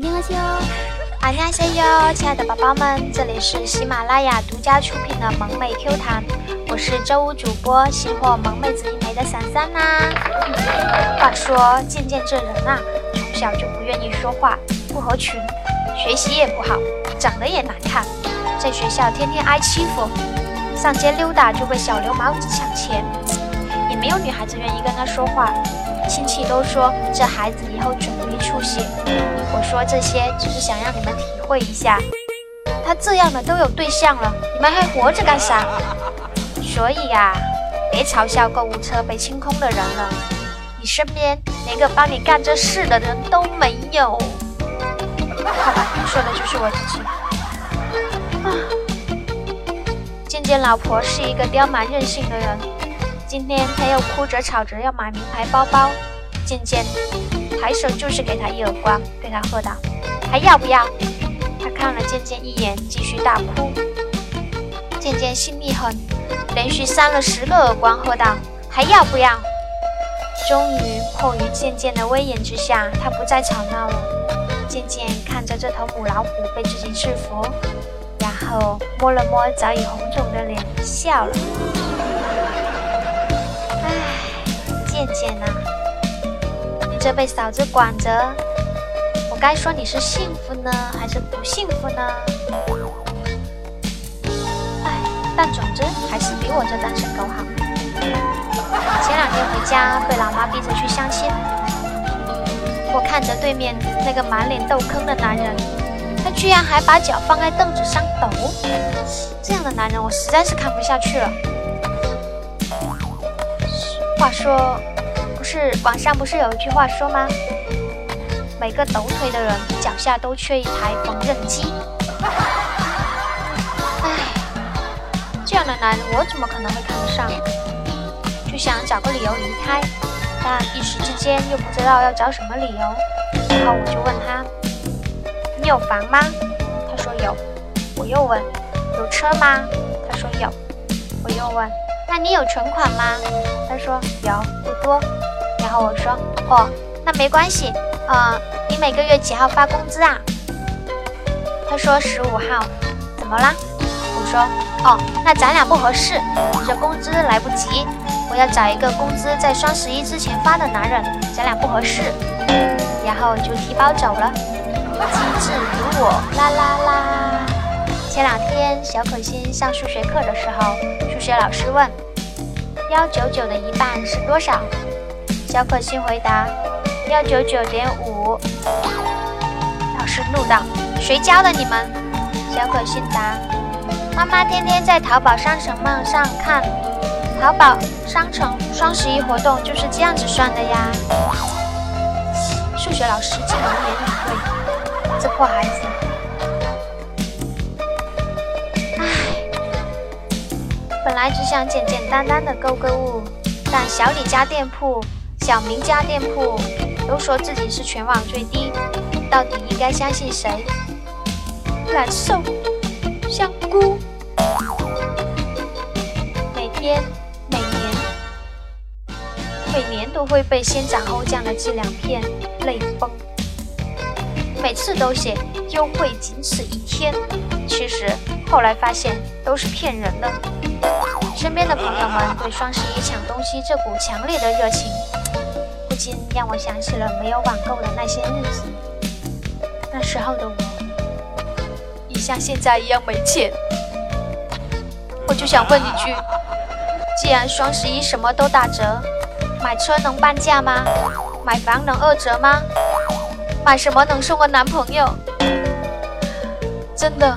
你好，西哦，안녕하세요，亲爱的宝宝们，这里是喜马拉雅独家出品的萌妹 Q 弹，我是周五主播新货萌妹子一枚的伞伞啦。话说渐渐这人啊，从小就不愿意说话，不合群，学习也不好，长得也难看，在学校天天挨欺负，上街溜达就被小流氓抢钱，也没有女孩子愿意跟他说话。 亲戚都说这孩子以后准没出息，我说这些只是想让你们体会一下，他这样的都有对象了，你们还活着干啥？所以呀，别嘲笑购物车被清空的人了，你身边连个帮你干这事的人都没有。好吧，说的就是我自己。啊，渐渐老婆是一个刁蛮任性的人。今天他又哭着吵着要买名牌包包，渐渐抬手就是给他一耳光，对他喝道：“还要不要？”他看了渐渐一眼，继续大哭。渐渐心一狠，连续扇了十个耳光，喝道：“还要不要？”终于迫于渐渐的威严之下，他不再吵闹了。渐渐看着这头母老虎被自己制服，然后摸了摸早已红肿的脸，笑了。渐渐呐，你这被嫂子管着，我该说你是幸福呢，还是不幸福呢？哎，但总之还是比我这单身狗好。前两天回家被老妈逼着去相亲，我看着对面那个满脸痘坑的男人，他居然还把脚放在凳子上抖，这样的男人我实在是看不下去了。话说。是网上不是有一句话说吗？每个抖腿的人脚下都缺一台缝纫机。唉，这样的男人我怎么可能会看得上？就想找个理由离开，但一时之间又不知道要找什么理由。然后我就问他：“你有房吗？”他说有。我又问：“有车吗？”他说有。我又问：“那你有存款吗？”他说有，不多。然后我说，哦，那没关系，呃，你每个月几号发工资啊？他说十五号，怎么啦？我说，哦，那咱俩不合适，这工资来不及，我要找一个工资在双十一之前发的男人，咱俩不合适。然后就提包走了，机智如我，啦啦啦。前两天小可心上数学课的时候，数学老师问，幺九九的一半是多少？小可心回答：幺九九点五。老师怒道：“谁教的你们？”小可心答：“妈妈天天在淘宝商城网上看，淘宝商城双十一活动就是这样子算的呀。”数学老师竟能言以对，这破孩子！唉，本来只想简简单单的购购物，但小李家店铺。小明家店铺都说自己是全网最低，到底应该相信谁？难受，香菇，每天、每年、每年都会被先斩后降的寄两片，泪崩。每次都写优惠仅此一天，其实后来发现都是骗人的。身边的朋友们对双十一抢东西这股强烈的热情。竟让我想起了没有网购的那些日子。那时候的我，也像现在一样没钱。我就想问一句：既然双十一什么都打折，买车能半价吗？买房能二折吗？买什么能送个男朋友？真的，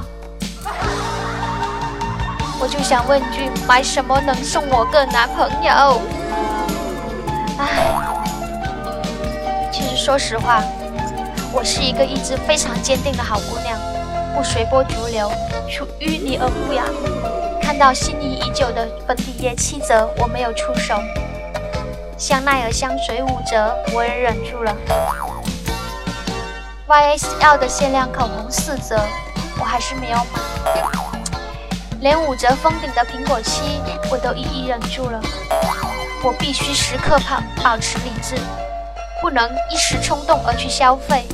我就想问句：买什么能送我个男朋友？说实话，我是一个意志非常坚定的好姑娘，不随波逐流，出淤泥而不染。看到心仪已久的粉底液七折，我没有出手；香奈儿香水五折，我也忍住了；YSL 的限量口红四折，我还是没有买；连五折封顶的苹果七，我都一一忍住了。我必须时刻保保持理智。不能一时冲动而去消费。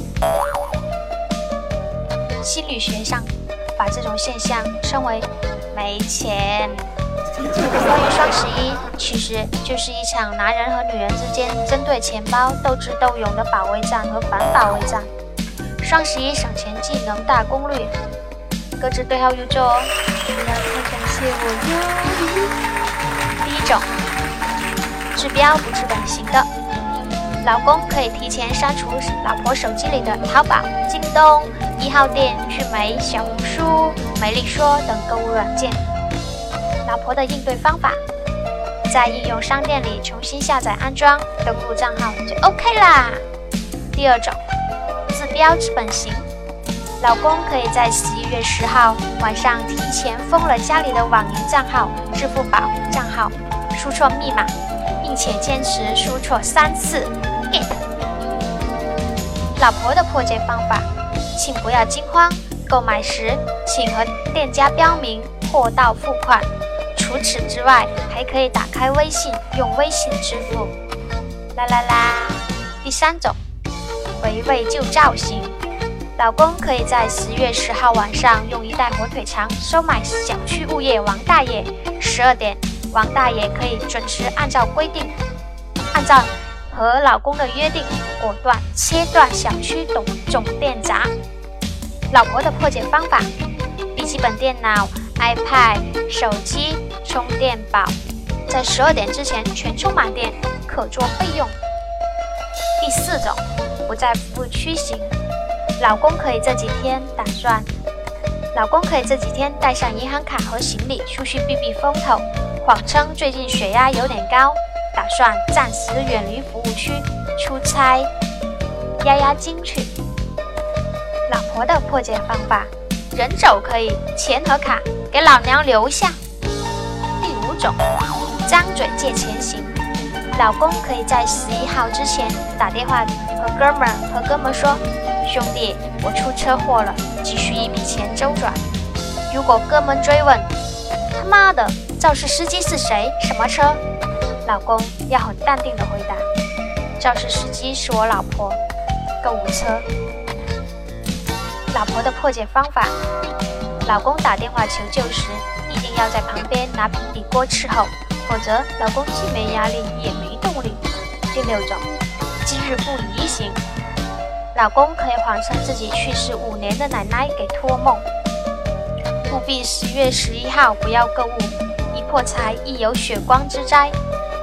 心理学上把这种现象称为“没钱”。关于双十一，其实就是一场男人和女人之间针对钱包斗智斗勇的保卫战和反保卫战。双十一省钱技能大攻略，各自对号入座哦。感谢我哟。第一种，治标不治本型的，老公可以提前删除老婆手机里的淘宝、京东、一号店、趣美、小红书、美丽说等购物软件。老婆的应对方法，在应用商店里重新下载安装，登录账号就 OK 啦。第二种，治标治本型，老公可以在十一月十号晚上提前封了家里的网银账号、支付宝账号，输错密码，并且坚持输错三次。老婆的破解方法，请不要惊慌，购买时请和店家标明货到付款。除此之外，还可以打开微信，用微信支付。啦啦啦！第三种，回味旧造型，老公可以在十月十号晚上用一袋火腿肠收买小区物业王大爷。十二点，王大爷可以准时按照规定，按照和老公的约定，果断切断小区总总电闸。老婆的破解方法：笔记本电脑、iPad、手机。充电宝在十二点之前全充满电，可做备用。第四种，不在服务区行，老公可以这几天打算，老公可以这几天带上银行卡和行李出去避避风头，谎称最近血压有点高，打算暂时远离服务区出差，压压惊去。老婆的破解方法，人走可以，钱和卡给老娘留下。第五种张嘴借钱型，老公可以在十一号之前打电话和哥们儿和哥们儿说：“兄弟，我出车祸了，急需一笔钱周转。”如果哥们追问：“他妈的，肇事司机是谁？什么车？”老公要很淡定的回答：“肇事司机是我老婆，购物车。”老婆的破解方法：老公打电话求救时。一定要在旁边拿平底锅伺候，否则老公既没压力也没动力。第六种，今日不宜行，老公可以谎称自己去世五年的奶奶给托梦，务必十月十一号不要购物，一破财亦有血光之灾。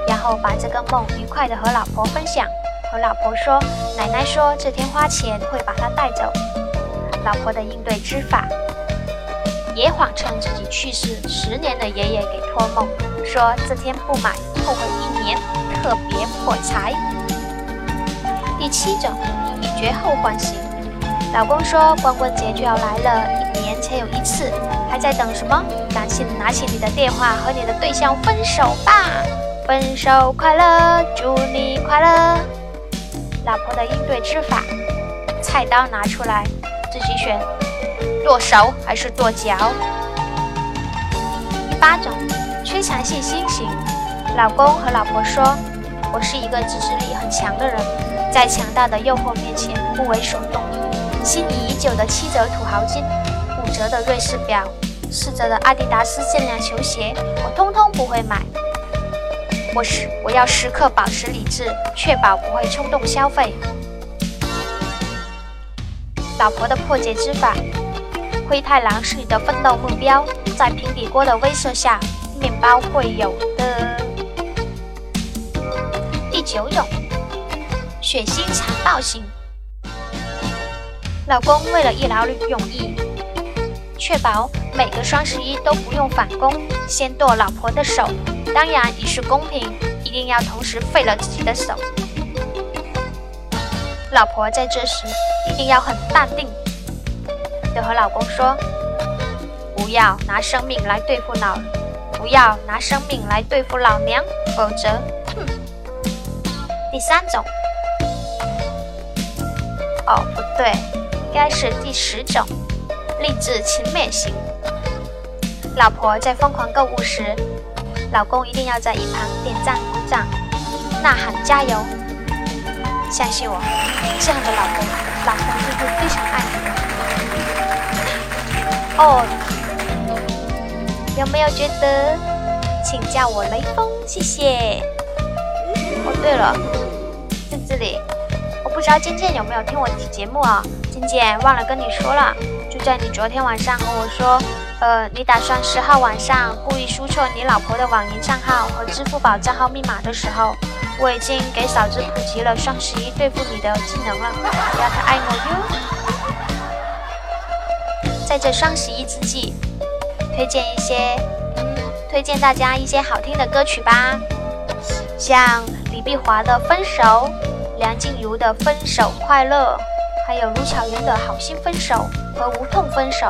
然后把这个梦愉快的和老婆分享，和老婆说，奶奶说这天花钱会把她带走。老婆的应对之法。也谎称自己去世十年的爷爷给托梦，说这天不买后悔一年，特别破财。第七种，以绝后患型。老公说光棍节就要来了，一年才有一次，还在等什么？赶紧拿起你的电话和你的对象分手吧！分手快乐，祝你快乐。老婆的应对之法：菜刀拿出来，自己选。剁手还是剁脚？第八种，缺强信心型。老公和老婆说：“我是一个自制力很强的人，在强大的诱惑面前不为所动。心仪已久的七折土豪金，五折的瑞士表，四折的阿迪达斯限量球鞋，我通通不会买。我时我要时刻保持理智，确保不会冲动消费。”老婆的破解之法。灰太狼是你的奋斗目标，在平底锅的威慑下，面包会有的。第九种，血腥残暴型。老公为了一劳永逸，确保每个双十一都不用返工，先剁老婆的手，当然以示公平，一定要同时废了自己的手。老婆在这时一定要很淡定。的和老公说：“不要拿生命来对付老，不要拿生命来对付老娘，否则，哼。”第三种，哦，不对，应该是第十种，励志勤勉型。老婆在疯狂购物时，老公一定要在一旁点赞鼓掌，呐喊加油。相信我，这样的老公，老婆就会非常爱你。哦。有没有觉得？请叫我雷锋，谢谢。哦，对了，在这里，我不知道健健有没有听我的节目啊？健健忘了跟你说了，在你昨天晚上和我说，呃，你打算十号晚上故意输错你老婆的网银账号和支付宝账号密码的时候，我已经给嫂子普及了双十一对付你的技能了，要她爱我哟。在这双十一之际，推荐一些。推荐大家一些好听的歌曲吧，像李碧华的《分手》，梁静茹的《分手快乐》，还有卢巧音的《好心分手》和《无痛分手》，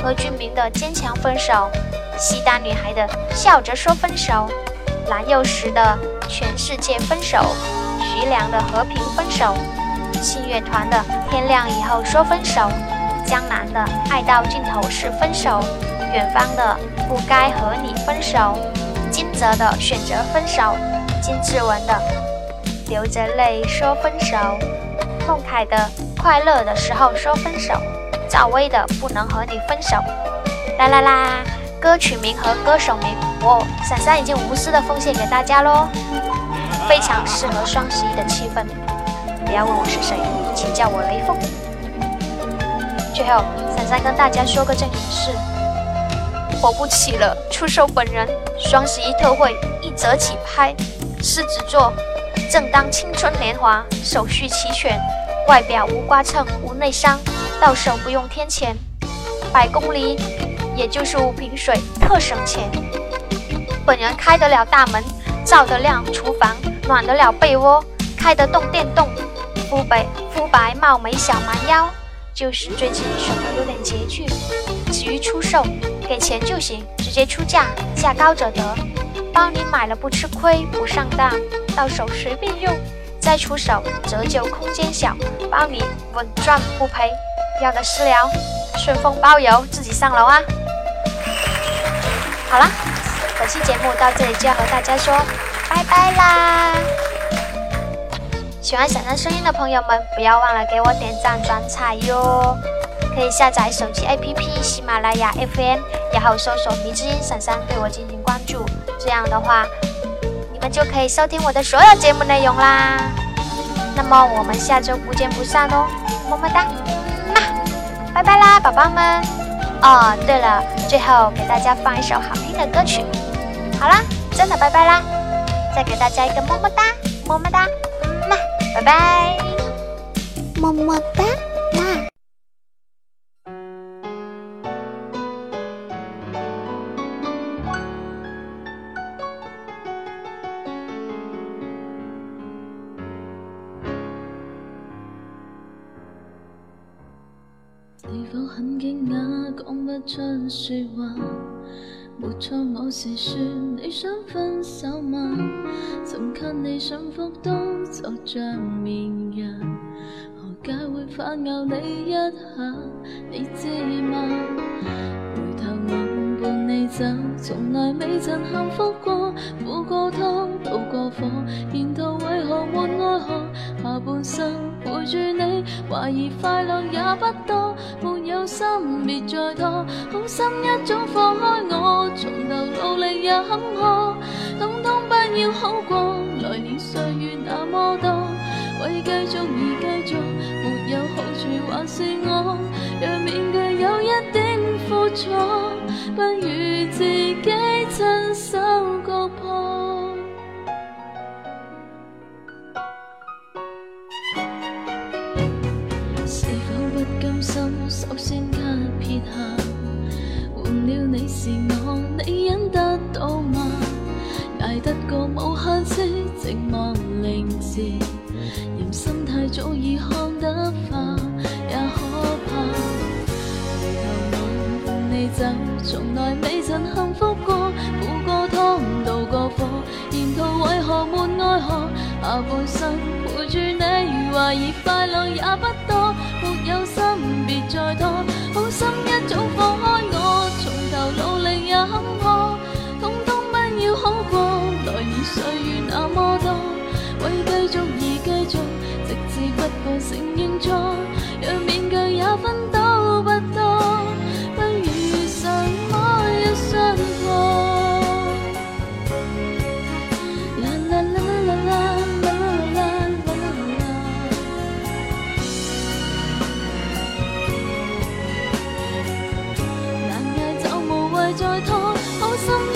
何俊明的《坚强分手》，西单女孩的《笑着说分手》，蓝又时的《全世界分手》，徐良的《和平分手》，信乐团的《天亮以后说分手》，江南的《爱到尽头是分手》。远方的不该和你分手，金泽的选择分手，金志文的流着泪说分手，孟凯的快乐的时候说分手，赵薇的不能和你分手。啦啦啦，歌曲名和歌手名，我闪闪已经无私的奉献给大家喽，非常适合双十一的气氛。不要问我是谁，请叫我雷锋。最后，闪闪跟大家说个正经事。火不起了！出售本人双十一特惠一折起拍，狮子座，正当青春年华，手续齐全，外表无刮蹭无内伤，到手不用添钱，百公里也就是五瓶水，特省钱。本人开得了大门，照得亮厨房，暖得了被窝，开得动电动，肤白肤白貌美小蛮腰，就是最近手头有点拮据。急于出售。给钱就行，直接出价，价高者得。包你买了不吃亏，不上当，到手随便用，再出手折旧空间小，包你稳赚不赔。要的私聊，顺丰包邮，自己上楼啊！好啦，本期节目到这里就要和大家说拜拜啦！喜欢闪闪声音的朋友们，不要忘了给我点赞转采哟！可以下载手机 APP 喜马拉雅 FM，然后搜索“迷之音闪闪”对我进行关注。这样的话，们就可以收听我的所有节目内容啦。那么我们下周不见不散哦，么么哒，拜拜啦，宝宝们。哦，对了，最后给大家放一首好听的歌曲。好啦，真的拜拜啦，再给大家一个么么哒，么么哒，嗯嘛，拜拜，么么哒。很惊讶，讲不出说话。没错，我是说你想分手吗？寻给你幸福都就像绵羊，何解会反咬你一下？你知吗？回头望伴你走，从来未曾幸福过，苦过汤，渡过火，沿途为何没爱河？下半生陪住你，怀疑快乐也不多，别再拖，好心一早放开我，从头努力也坎坷，通通不要好过，来年岁月那么多，为继续而继续，没有好处还是我，让面具有一点苦楚，不如自己亲手割破。是否不甘心首先换了你是我，你忍得到吗？挨得过无限次寂寞凌迟，任心态早已看得化，也可怕。回头望伴你走，从来未曾幸福过，苦过汤，渡过火，沿途为何没爱河？下半生陪住你，怀疑快乐也不多。再拖好心